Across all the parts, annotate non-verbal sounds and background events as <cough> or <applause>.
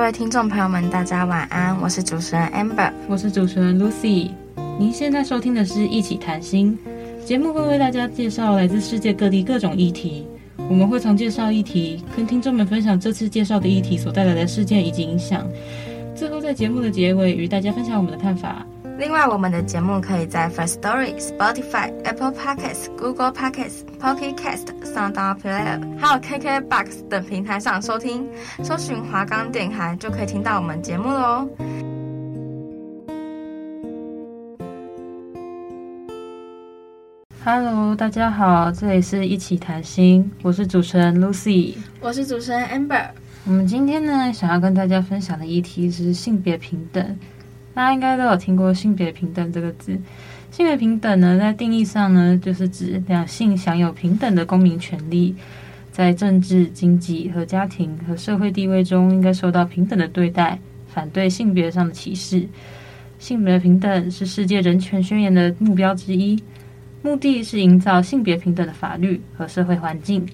各位听众朋友们，大家晚安，我是主持人 Amber，我是主持人 Lucy。您现在收听的是一起谈心节目，会为大家介绍来自世界各地各种议题。我们会从介绍议题，跟听众们分享这次介绍的议题所带来的事件以及影响。最后在节目的结尾，与大家分享我们的看法。另外，我们的节目可以在 First Story、Spotify、Apple Podcasts、Google Podcasts、Pocket Cast、SoundPlayer，还有 KKBox 等平台上收听。搜寻华冈电台就可以听到我们节目喽。Hello，大家好，这里是一起谈心，我是主持人 Lucy，我是主持人 Amber。我们今天呢，想要跟大家分享的议题是性别平等。大家应该都有听过“性别平等”这个字。性别平等呢，在定义上呢，就是指两性享有平等的公民权利，在政治、经济和家庭和社会地位中应该受到平等的对待，反对性别上的歧视。性别平等是世界人权宣言的目标之一，目的是营造性别平等的法律和社会环境。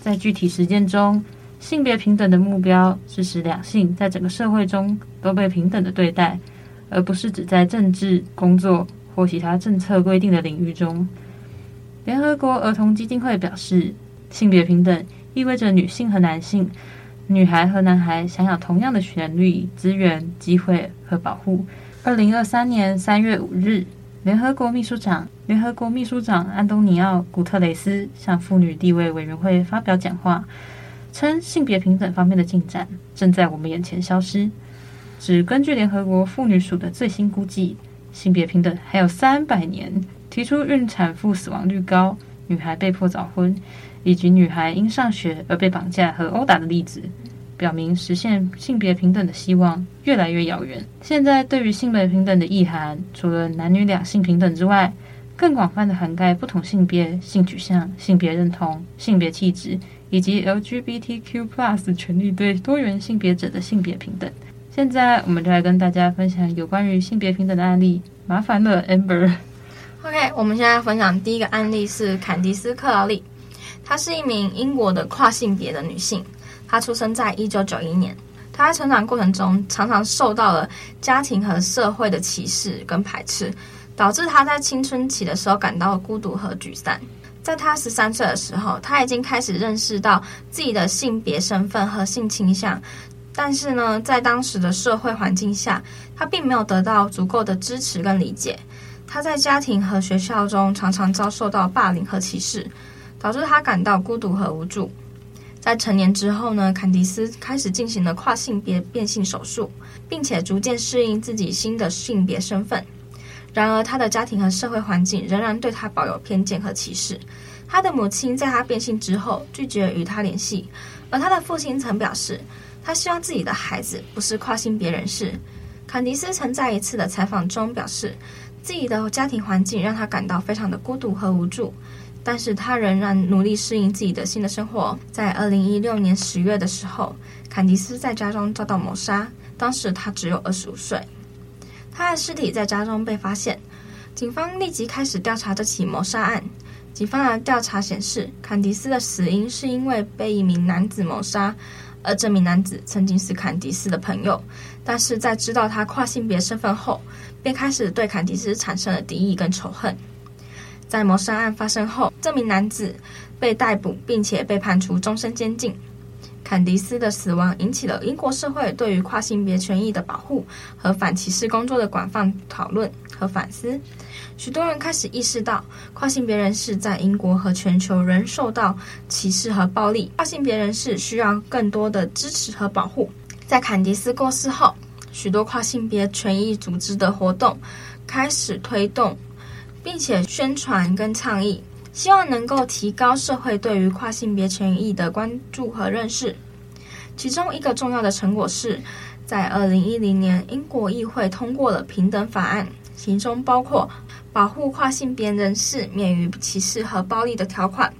在具体实践中，性别平等的目标是使两性在整个社会中都被平等的对待。而不是只在政治、工作或其他政策规定的领域中。联合国儿童基金会表示，性别平等意味着女性和男性、女孩和男孩享有同样的权利、资源、机会和保护。二零二三年三月五日，联合国秘书长联合国秘书长安东尼奥·古特雷斯向妇女地位委员会发表讲话，称性别平等方面的进展正在我们眼前消失。只根据联合国妇女署的最新估计，性别平等还有三百年。提出孕产妇死亡率高、女孩被迫早婚，以及女孩因上学而被绑架和殴打的例子，表明实现性别平等的希望越来越遥远。现在对于性别平等的意涵，除了男女两性平等之外，更广泛的涵盖不同性别、性取向、性别认同、性别气质，以及 LGBTQ+ 权利对多元性别者的性别平等。现在，我们就来跟大家分享有关于性别平等的案例。麻烦了，Amber。OK，我们现在分享第一个案例是坎迪斯·克劳利，她是一名英国的跨性别的女性。她出生在一九九一年。她在成长过程中常常受到了家庭和社会的歧视跟排斥，导致她在青春期的时候感到孤独和沮丧。在她十三岁的时候，她已经开始认识到自己的性别身份和性倾向。但是呢，在当时的社会环境下，他并没有得到足够的支持跟理解。他在家庭和学校中常常遭受到霸凌和歧视，导致他感到孤独和无助。在成年之后呢，坎迪斯开始进行了跨性别变性手术，并且逐渐适应自己新的性别身份。然而，他的家庭和社会环境仍然对他抱有偏见和歧视。他的母亲在他变性之后拒绝与他联系，而他的父亲曾表示，他希望自己的孩子不是跨性别人士。坎迪斯曾在一次的采访中表示，自己的家庭环境让他感到非常的孤独和无助，但是他仍然努力适应自己的新的生活。在二零一六年十月的时候，坎迪斯在家中遭到谋杀，当时他只有二十五岁。他的尸体在家中被发现，警方立即开始调查这起谋杀案。警方的调查显示，坎迪斯的死因是因为被一名男子谋杀。而这名男子曾经是坎迪斯的朋友，但是在知道他跨性别身份后，便开始对坎迪斯产生了敌意跟仇恨。在谋杀案发生后，这名男子被逮捕，并且被判处终身监禁。坎迪斯的死亡引起了英国社会对于跨性别权益的保护和反歧视工作的广泛讨论和反思。许多人开始意识到，跨性别人士在英国和全球仍受到歧视和暴力。跨性别人士需要更多的支持和保护。在坎迪斯过世后，许多跨性别权益组织的活动开始推动，并且宣传跟倡议，希望能够提高社会对于跨性别权益的关注和认识。其中一个重要的成果是，在二零一零年，英国议会通过了平等法案。其中包括保护跨性别人士免于歧视和暴力的条款。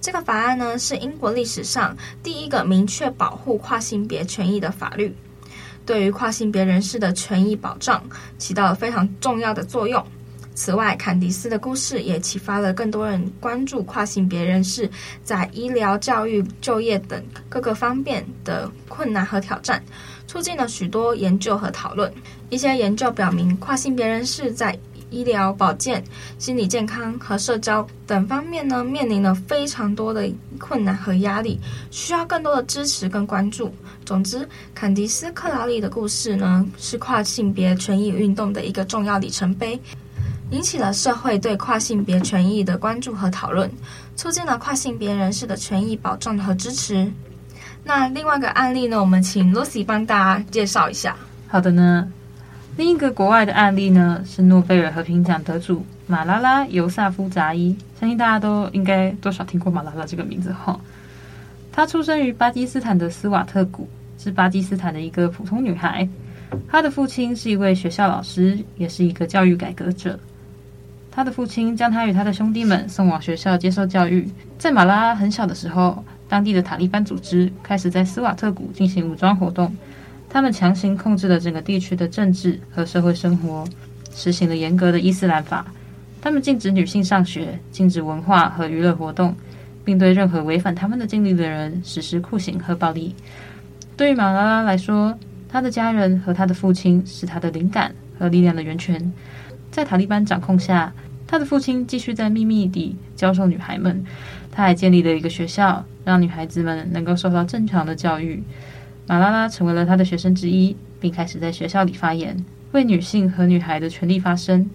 这个法案呢，是英国历史上第一个明确保护跨性别权益的法律，对于跨性别人士的权益保障起到了非常重要的作用。此外，坎迪斯的故事也启发了更多人关注跨性别人士在医疗、教育、就业等各个方面的困难和挑战，促进了许多研究和讨论。一些研究表明，跨性别人士在医疗保健、心理健康和社交等方面呢，面临了非常多的困难和压力，需要更多的支持跟关注。总之，坎迪斯·克劳利的故事呢，是跨性别权益运动的一个重要里程碑，引起了社会对跨性别权益的关注和讨论，促进了跨性别人士的权益保障和支持。那另外一个案例呢，我们请 Lucy 帮大家介绍一下。好的呢。另一个国外的案例呢，是诺贝尔和平奖得主马拉拉·尤萨夫扎伊，相信大家都应该多少听过马拉拉这个名字哈。她出生于巴基斯坦的斯瓦特谷，是巴基斯坦的一个普通女孩。她的父亲是一位学校老师，也是一个教育改革者。他的父亲将他与他的兄弟们送往学校接受教育。在马拉拉很小的时候，当地的塔利班组织开始在斯瓦特谷进行武装活动。他们强行控制了整个地区的政治和社会生活，实行了严格的伊斯兰法。他们禁止女性上学，禁止文化和娱乐活动，并对任何违反他们的禁令的人实施酷刑和暴力。对于马拉拉来说，他的家人和他的父亲是他的灵感和力量的源泉。在塔利班掌控下，他的父亲继续在秘密地教授女孩们。他还建立了一个学校，让女孩子们能够受到正常的教育。马拉拉成为了他的学生之一，并开始在学校里发言，为女性和女孩的权利发声。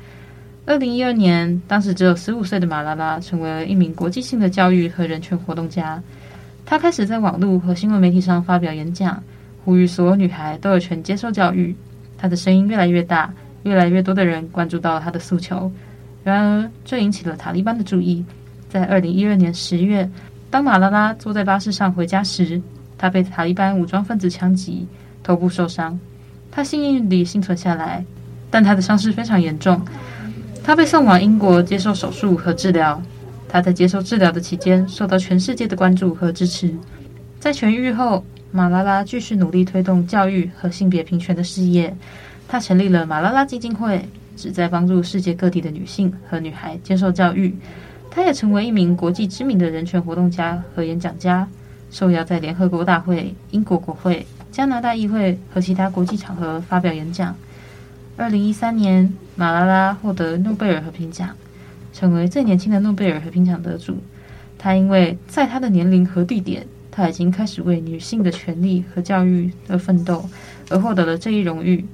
二零一二年，当时只有十五岁的马拉拉成为了一名国际性的教育和人权活动家。他开始在网络和新闻媒体上发表演讲，呼吁所有女孩都有权接受教育。他的声音越来越大，越来越多的人关注到了他的诉求。然而，这引起了塔利班的注意。在二零一二年十月，当马拉拉坐在巴士上回家时，他被塔利班武装分子枪击，头部受伤。他幸运地幸存下来，但他的伤势非常严重。他被送往英国接受手术和治疗。他在接受治疗的期间受到全世界的关注和支持。在痊愈后，马拉拉继续努力推动教育和性别平权的事业。他成立了马拉拉基金会，旨在帮助世界各地的女性和女孩接受教育。她也成为一名国际知名的人权活动家和演讲家。受邀在联合国大会、英国国会、加拿大议会和其他国际场合发表演讲。二零一三年，马拉拉获得诺贝尔和平奖，成为最年轻的诺贝尔和平奖得主。她因为在她的年龄和地点，她已经开始为女性的权利和教育而奋斗，而获得了这一荣誉。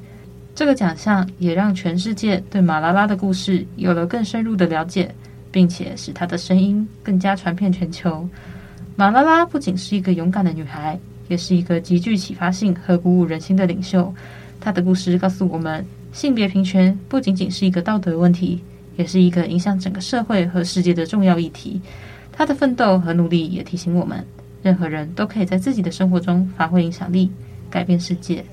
这个奖项也让全世界对马拉拉的故事有了更深入的了解，并且使她的声音更加传遍全球。马拉拉不仅是一个勇敢的女孩，也是一个极具启发性和鼓舞人心的领袖。她的故事告诉我们，性别平权不仅仅是一个道德问题，也是一个影响整个社会和世界的重要议题。她的奋斗和努力也提醒我们，任何人都可以在自己的生活中发挥影响力，改变世界。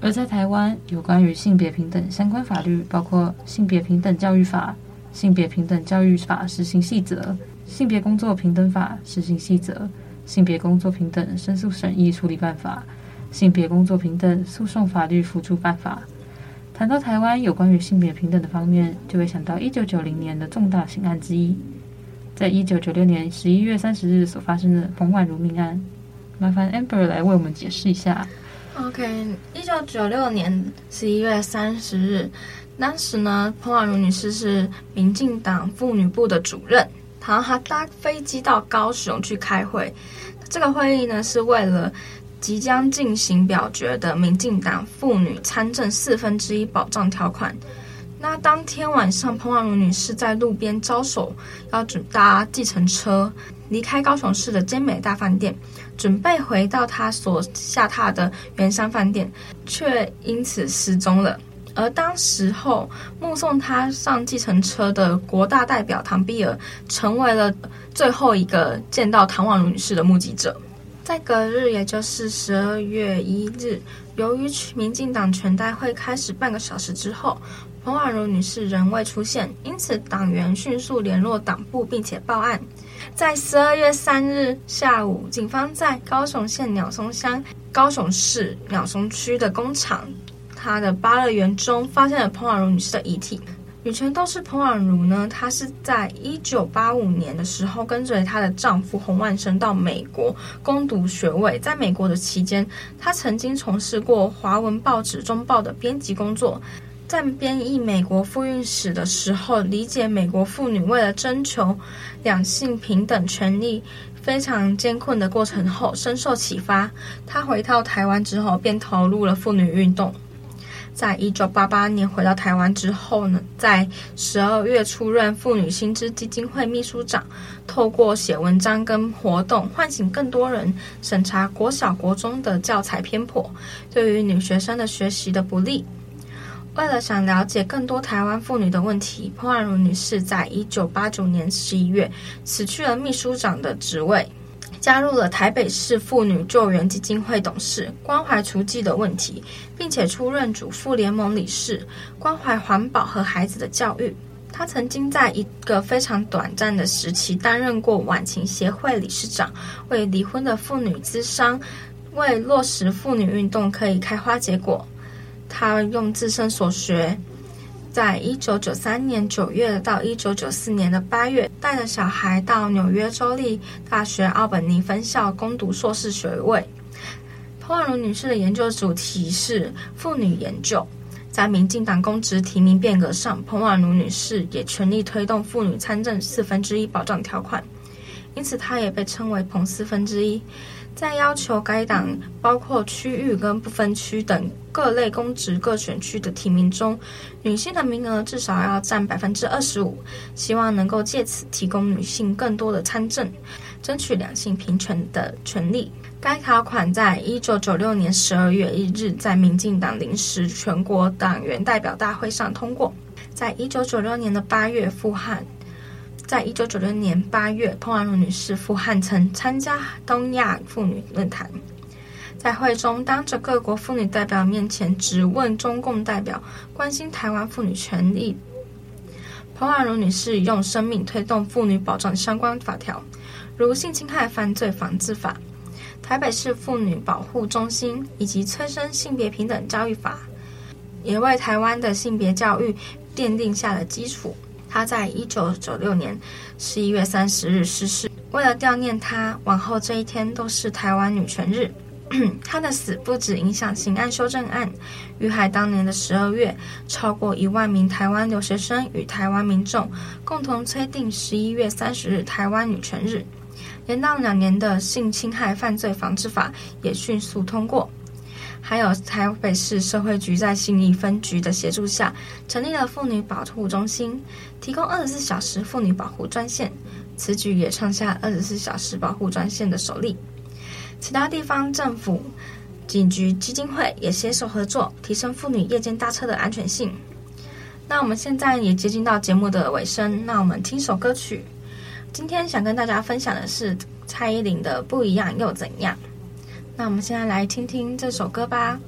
而在台湾，有关于性别平等相关法律，包括《性别平等教育法》、《性别平等教育法施行细则》。性别工作平等法施行细则、性别工作平等申诉审议处理办法、性别工作平等诉讼法律辅助办法。谈到台湾有关于性别平等的方面，就会想到一九九零年的重大刑案之一，在一九九六年十一月三十日所发生的彭婉如命案。麻烦 Amber 来为我们解释一下。OK，一九九六年十一月三十日，当时呢，彭婉如女士是民进党妇女部的主任。然后她搭飞机到高雄去开会，这个会议呢是为了即将进行表决的民进党妇女参政四分之一保障条款。那当天晚上，彭婉如女士在路边招手，要准搭计程车离开高雄市的尖美大饭店，准备回到他所下榻的圆山饭店，却因此失踪了。而当时候目送他上计程车的国大代表唐碧尔，成为了最后一个见到唐婉如女士的目击者。在隔日，也就是十二月一日，由于民进党全代会开始半个小时之后，彭婉如女士仍未出现，因此党员迅速联络党部，并且报案。在十二月三日下午，警方在高雄县鸟松乡、高雄市鸟松区的工厂，它的芭乐园中发现了彭婉如女士的遗体。女权斗士彭婉如呢，她是在一九八五年的时候，跟随她的丈夫洪万生到美国攻读学位。在美国的期间，她曾经从事过华文报纸《中报》的编辑工作。在编译美国妇运史的时候，理解美国妇女为了征求两性平等权利非常艰困的过程后，深受启发。她回到台湾之后，便投入了妇女运动。在一九八八年回到台湾之后呢，在十二月出任妇女薪资基金会秘书长，透过写文章跟活动，唤醒更多人审查国小国中的教材偏颇，对于女学生的学习的不利。为了想了解更多台湾妇女的问题，彭婉如女士在一九八九年十一月辞去了秘书长的职位，加入了台北市妇女救援基金会董事，关怀雏妓的问题，并且出任主妇联盟理事，关怀环保和孩子的教育。她曾经在一个非常短暂的时期担任过晚晴协会理事长，为离婚的妇女咨商，为落实妇女运动可以开花结果。他用自身所学，在一九九三年九月到一九九四年的八月，带着小孩到纽约州立大学奥本尼分校攻读硕士学位。彭婉如女士的研究主题是妇女研究。在民进党公职提名变革上，彭婉如女士也全力推动妇女参政四分之一保障条款，因此她也被称为“彭四分之一”。在要求该党包括区域跟不分区等各类公职各选区的提名中，女性的名额至少要占百分之二十五，希望能够借此提供女性更多的参政，争取两性平权的权利。该条款在一九九六年十二月一日在民进党临时全国党员代表大会上通过，在一九九六年的八月复汉。在一九九六年八月，彭婉如女士赴汉城参加东亚妇女论坛，在会中当着各国妇女代表面前质问中共代表关心台湾妇女权利。彭婉如女士用生命推动妇女保障相关法条，如性侵害犯罪防治法、台北市妇女保护中心以及催生性别平等教育法，也为台湾的性别教育奠定下了基础。他在一九九六年十一月三十日逝世。为了悼念他，往后这一天都是台湾女权日。<coughs> 他的死不止影响刑案修正案，遇害当年的十二月，超过一万名台湾留学生与台湾民众共同催定十一月三十日台湾女权日。连当两年的性侵害犯罪防治法也迅速通过。还有台北市社会局在信义分局的协助下，成立了妇女保护中心，提供二十四小时妇女保护专线。此举也创下二十四小时保护专线的首例。其他地方政府、警局、基金会也携手合作，提升妇女夜间搭车的安全性。那我们现在也接近到节目的尾声，那我们听首歌曲。今天想跟大家分享的是蔡依林的《不一样又怎样》。那我们现在来听听这首歌吧。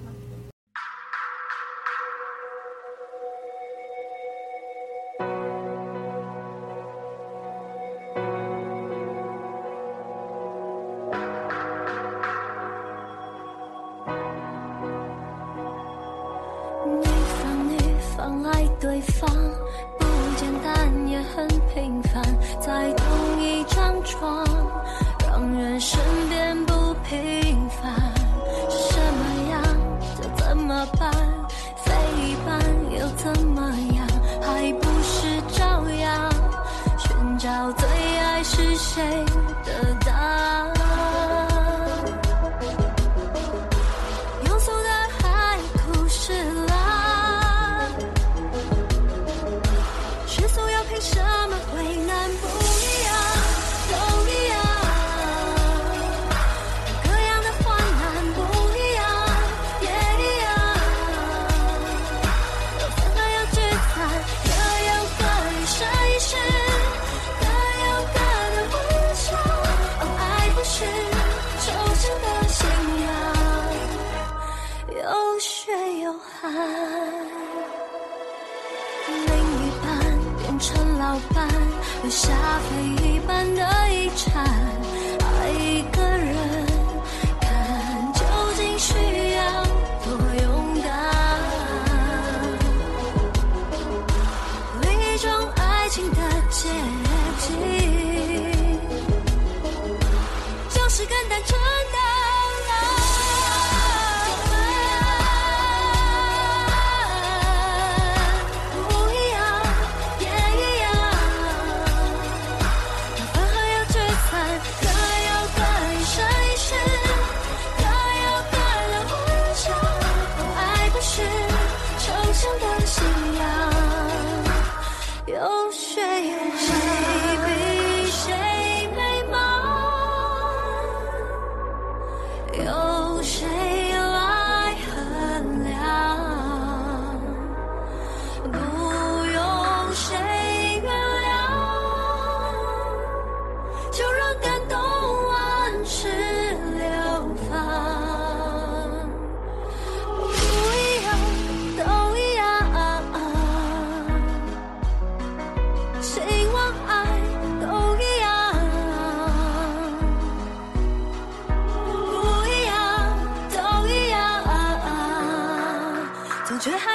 我觉得他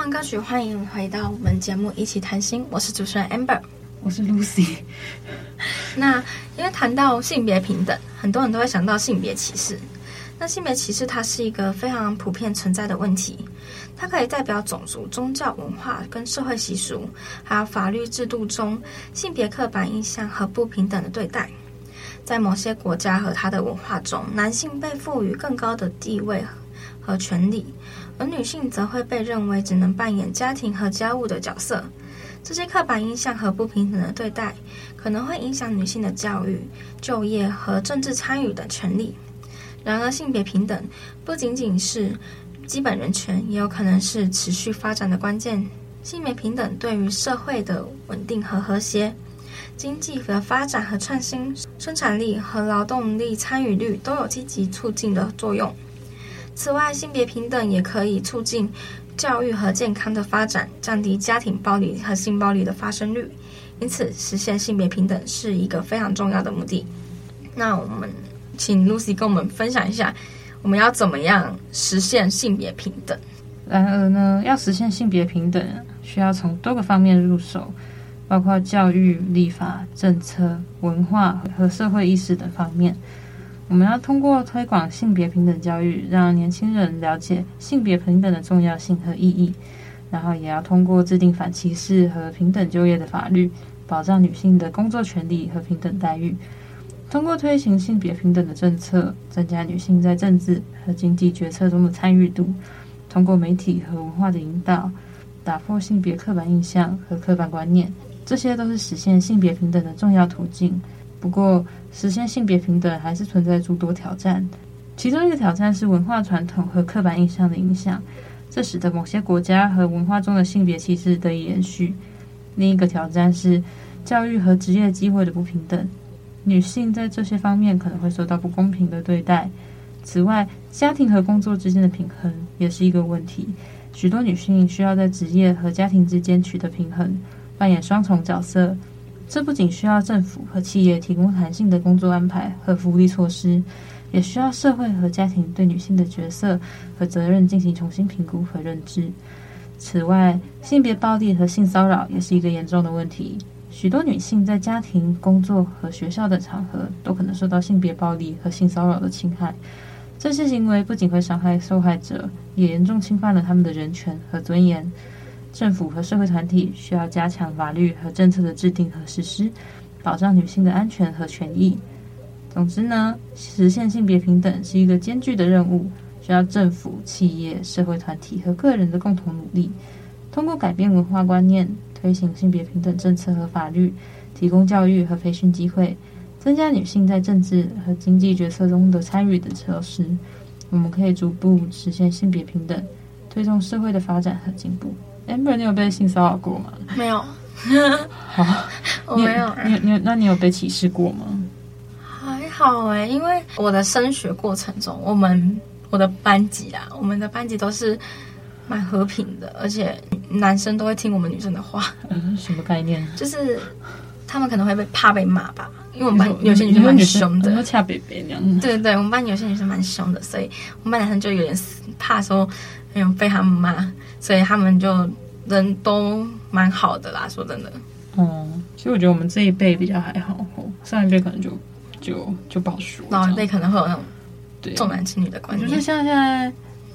完歌曲，欢迎回到我们节目一起谈心。我是主持人 Amber，我是 Lucy。<laughs> 那因为谈到性别平等，很多人都会想到性别歧视。那性别歧视它是一个非常普遍存在的问题，它可以代表种族、宗教、文化跟社会习俗，还有法律制度中性别刻板印象和不平等的对待。在某些国家和它的文化中，男性被赋予更高的地位和权利。而女性则会被认为只能扮演家庭和家务的角色，这些刻板印象和不平等的对待，可能会影响女性的教育、就业和政治参与的权利。然而，性别平等不仅仅是基本人权，也有可能是持续发展的关键。性别平等对于社会的稳定和和谐、经济的发展和创新、生产力和劳动力参与率都有积极促进的作用。此外，性别平等也可以促进教育和健康的发展，降低家庭暴力和性暴力的发生率。因此，实现性别平等是一个非常重要的目的。那我们请 Lucy 跟我们分享一下，我们要怎么样实现性别平等？然而呢，要实现性别平等，需要从多个方面入手，包括教育、立法、政策、文化和社会意识等方面。我们要通过推广性别平等教育，让年轻人了解性别平等的重要性和意义，然后也要通过制定反歧视和平等就业的法律，保障女性的工作权利和平等待遇。通过推行性别平等的政策，增加女性在政治和经济决策中的参与度。通过媒体和文化的引导，打破性别刻板印象和刻板观念，这些都是实现性别平等的重要途径。不过，实现性别平等还是存在诸多挑战，其中一个挑战是文化传统和刻板印象的影响，这使得某些国家和文化中的性别歧视得以延续。另一个挑战是教育和职业机会的不平等，女性在这些方面可能会受到不公平的对待。此外，家庭和工作之间的平衡也是一个问题，许多女性需要在职业和家庭之间取得平衡，扮演双重角色。这不仅需要政府和企业提供弹性的工作安排和福利措施，也需要社会和家庭对女性的角色和责任进行重新评估和认知。此外，性别暴力和性骚扰也是一个严重的问题。许多女性在家庭、工作和学校的场合都可能受到性别暴力和性骚扰的侵害。这些行为不仅会伤害受害者，也严重侵犯了他们的人权和尊严。政府和社会团体需要加强法律和政策的制定和实施，保障女性的安全和权益。总之呢，实现性别平等是一个艰巨的任务，需要政府、企业、社会团体和个人的共同努力。通过改变文化观念，推行性别平等政策和法律，提供教育和培训机会，增加女性在政治和经济决策中的参与等措施，我们可以逐步实现性别平等，推动社会的发展和进步。Amber，你有被性骚扰过吗？没有。<laughs> 好，我没有。你你，你那你有被歧视过吗？还好哎，因为我的升学过程中，我们我的班级啊，我们的班级都是蛮和平的，而且男生都会听我们女生的话。嗯，什么概念？就是他们可能会被怕被骂吧，因为我们班有些女生蛮凶的，恰北北那样。对对，我们班有些女生蛮凶的，所以我们班男生就有点怕说没有被他们骂，所以他们就人都蛮好的啦。说真的，嗯，其实我觉得我们这一辈比较还好，上一辈可能就。就就不好说，老一辈可能会有那种重男轻女的观念。就是像现在，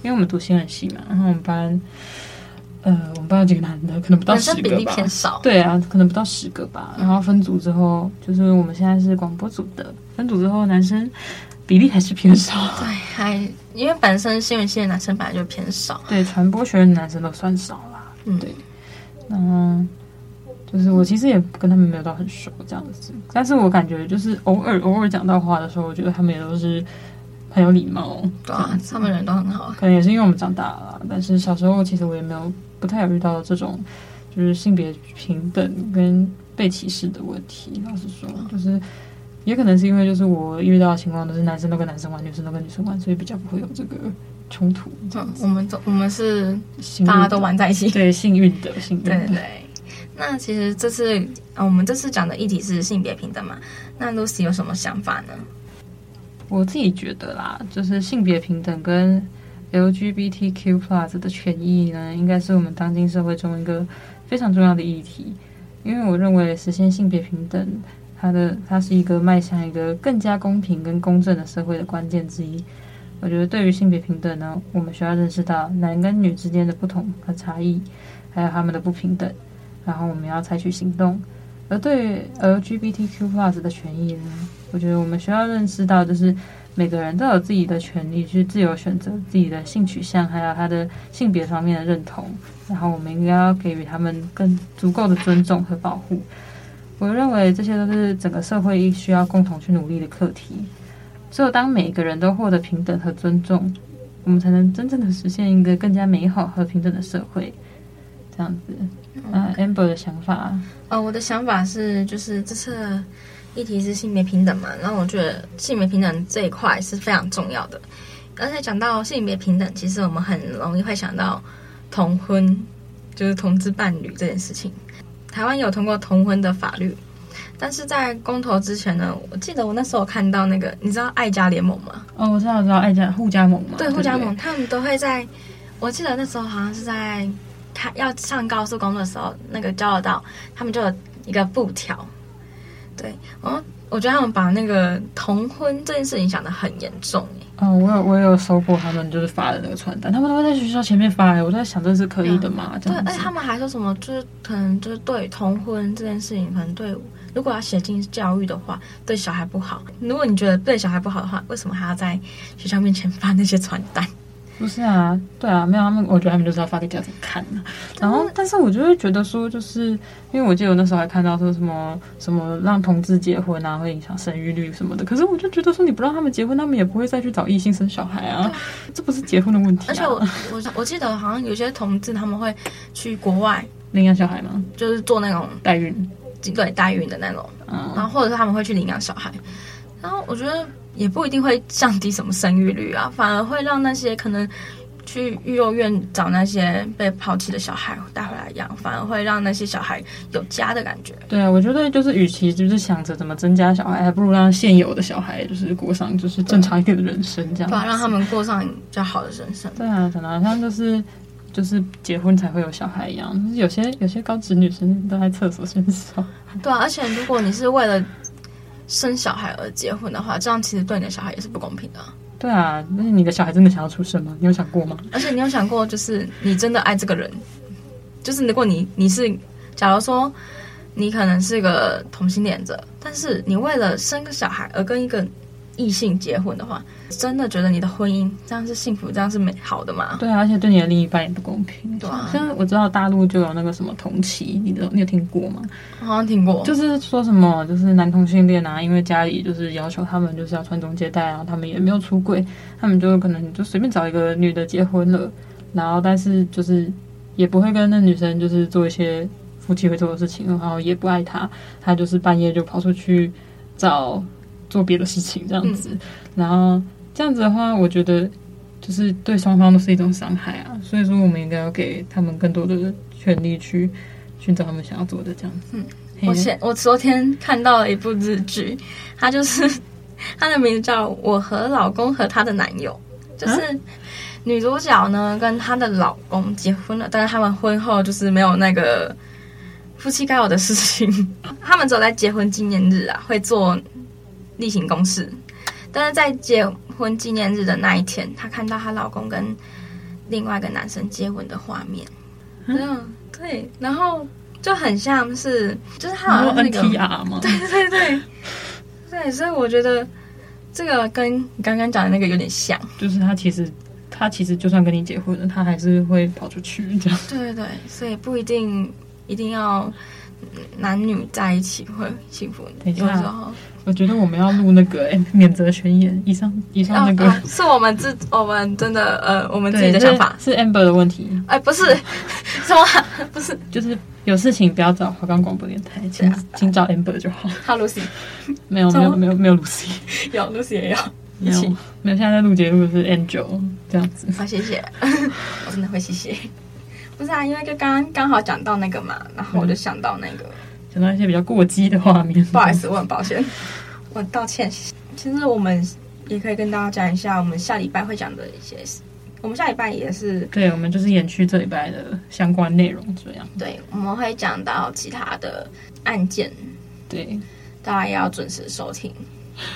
因为我们读新闻系嘛，然后我们班，呃，我们班有几个男的，可能不到十个吧。比例偏少。对啊，可能不到十个吧。然后分组之后，就是我们现在是广播组的，分组之后男生比例还是偏少。对，还因为本身新闻系的男生本来就偏少。对，传播学院的男生都算少啦。嗯，对。嗯。就是我其实也跟他们没有到很熟这样子，但是我感觉就是偶尔偶尔讲到话的时候，我觉得他们也都是很有礼貌，对啊，他们人都很好。可能也是因为我们长大了，但是小时候其实我也没有不太有遇到这种就是性别平等跟被歧视的问题。老实说，就是也可能是因为就是我遇到的情况都是男生都跟男生玩，女生都跟女生玩，所以比较不会有这个冲突。嗯，我们都我们是大家都玩在一起，对，幸运的幸运的。对对。那其实这次啊，我们这次讲的议题是性别平等嘛？那 Lucy 有什么想法呢？我自己觉得啦，就是性别平等跟 LGBTQ Plus 的权益呢，应该是我们当今社会中一个非常重要的议题。因为我认为实现性别平等，它的它是一个迈向一个更加公平跟公正的社会的关键之一。我觉得对于性别平等呢，我们需要认识到男跟女之间的不同和差异，还有他们的不平等。然后我们要采取行动，而对于 LGBTQ+ plus 的权益呢，我觉得我们需要认识到，就是每个人都有自己的权利去自由选择自己的性取向，还有他的性别方面的认同。然后我们应该要给予他们更足够的尊重和保护。我认为这些都是整个社会需要共同去努力的课题。只有当每个人都获得平等和尊重，我们才能真正的实现一个更加美好和平等的社会。这样子。嗯，Amber 的想法，呃，我的想法是，就是这次议题是性别平等嘛，然后我觉得性别平等这一块是非常重要的。而且讲到性别平等，其实我们很容易会想到同婚，就是同志伴侣这件事情。台湾有通过同婚的法律，但是在公投之前呢，我记得我那时候看到那个，你知道爱家联盟吗？哦，我知道，我知道爱家护家盟嘛。对，护家盟，他们都会在，我记得那时候好像是在。他要上高速公路的时候，那个交流道，他们就有一个布条。对，我我觉得他们把那个同婚这件事情想得很严重。哦，我有我有收过他们就是发的那个传单，他们都会在学校前面发。我在想这是可以的吗？嗯、对，而且他们还说什么，就是可能就是对同婚这件事情，可能对如果要写进教育的话，对小孩不好。如果你觉得对小孩不好的话，为什么还要在学校面前发那些传单？不是啊，对啊，没有他们，我觉得他们就是要发给家长看的。然后，但是我就会觉得说，就是因为我记得我那时候还看到说什么什么让同志结婚啊，会影响生育率什么的。可是我就觉得说，你不让他们结婚，他们也不会再去找异性生小孩啊，这不是结婚的问题啊。而且我我我记得好像有些同志他们会去国外领养小孩吗？就是做那种代孕，对，代孕的那种。嗯，然后或者是他们会去领养小孩。然后我觉得。也不一定会降低什么生育率啊，反而会让那些可能去育幼院找那些被抛弃的小孩带回来养，反而会让那些小孩有家的感觉。对啊，我觉得就是，与其就是想着怎么增加小孩，还不如让现有的小孩就是过上就是正常一点的人生，这样对，让他们过上比较好的人生。对啊，可能好像就是就是结婚才会有小孩一样，就是有些有些高职女生都在厕所先手。对啊，而且如果你是为了。生小孩而结婚的话，这样其实对你的小孩也是不公平的。对啊，那你的小孩真的想要出生吗？你有想过吗？而且你有想过，就是你真的爱这个人，就是如果你你是，假如说你可能是个同性恋者，但是你为了生个小孩而跟一个异性结婚的话，真的觉得你的婚姻这样是幸福，这样是美好的吗？对啊，而且对你的另一半也不公平。对啊，像我知道大陆就有那个什么同妻，你都你有听过吗？我好像听过，就是说什么就是男同性恋啊，因为家里就是要求他们就是要传宗接代啊，他们也没有出轨，他们就可能就随便找一个女的结婚了，然后但是就是也不会跟那女生就是做一些夫妻会做的事情，然后也不爱她，她就是半夜就跑出去找。做别的事情这样子，嗯、然后这样子的话，我觉得就是对双方都是一种伤害啊。所以说，我们应该要给他们更多的权利去寻找他们想要做的这样子。嗯，我前我昨天看到了一部日剧，它就是它的名字叫《我和老公和他的男友》，就是女主角呢跟她的老公结婚了，但是他们婚后就是没有那个夫妻该有的事情，<laughs> 他们只有在结婚纪念日啊会做。例行公事，但是在结婚纪念日的那一天，她看到她老公跟另外一个男生接吻的画面，嗯，对，然后就很像是，就是他好像是那个 NTR 吗？对对对。对，所以我觉得这个跟你刚刚讲的那个有点像，就是他其实他其实就算跟你结婚了，他还是会跑出去这样。对对对，所以不一定一定要男女在一起会幸福，有时候。我觉得我们要录那个哎，免责宣言。以上以上那个、啊啊、是我们自我们真的呃，我们自己的想法，是，Amber 的问题。哎，不是 <laughs> 什么，不是，就是有事情不要找华冈广播电台，请请找 Amber 就好。哈，Lucy，没有没有没有没有 Lucy，有 Lucy 也有，没有没有。现在在录节目是 Angel 这样子。好，谢谢，<laughs> 我真的会谢谢。不是啊，因为就刚刚刚好讲到那个嘛，然后我就想到那个。嗯想到一些比较过激的画面，不好意思，我很抱歉，我道歉。其实我们也可以跟大家讲一下，我们下礼拜会讲的一些事。我们下礼拜也是，对，我们就是延续这礼拜的相关内容，这样。对，我们会讲到其他的案件，对，大家也要准时收听。<laughs>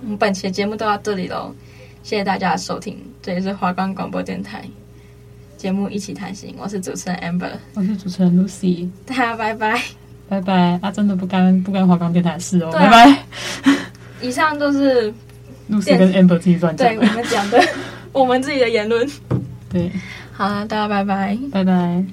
我们本期的节目都到这里喽，谢谢大家的收听，这里是华冈广播电台。节目一起谈心，我是主持人 Amber，我是主持人 Lucy，大家拜拜，拜拜啊！真的不干不干华冈电台事哦，啊、拜拜。<laughs> 以上都是 Lucy 跟 Amber 自己乱讲，对我们讲的，我们自己的言论。对，好了，大家拜拜，拜拜。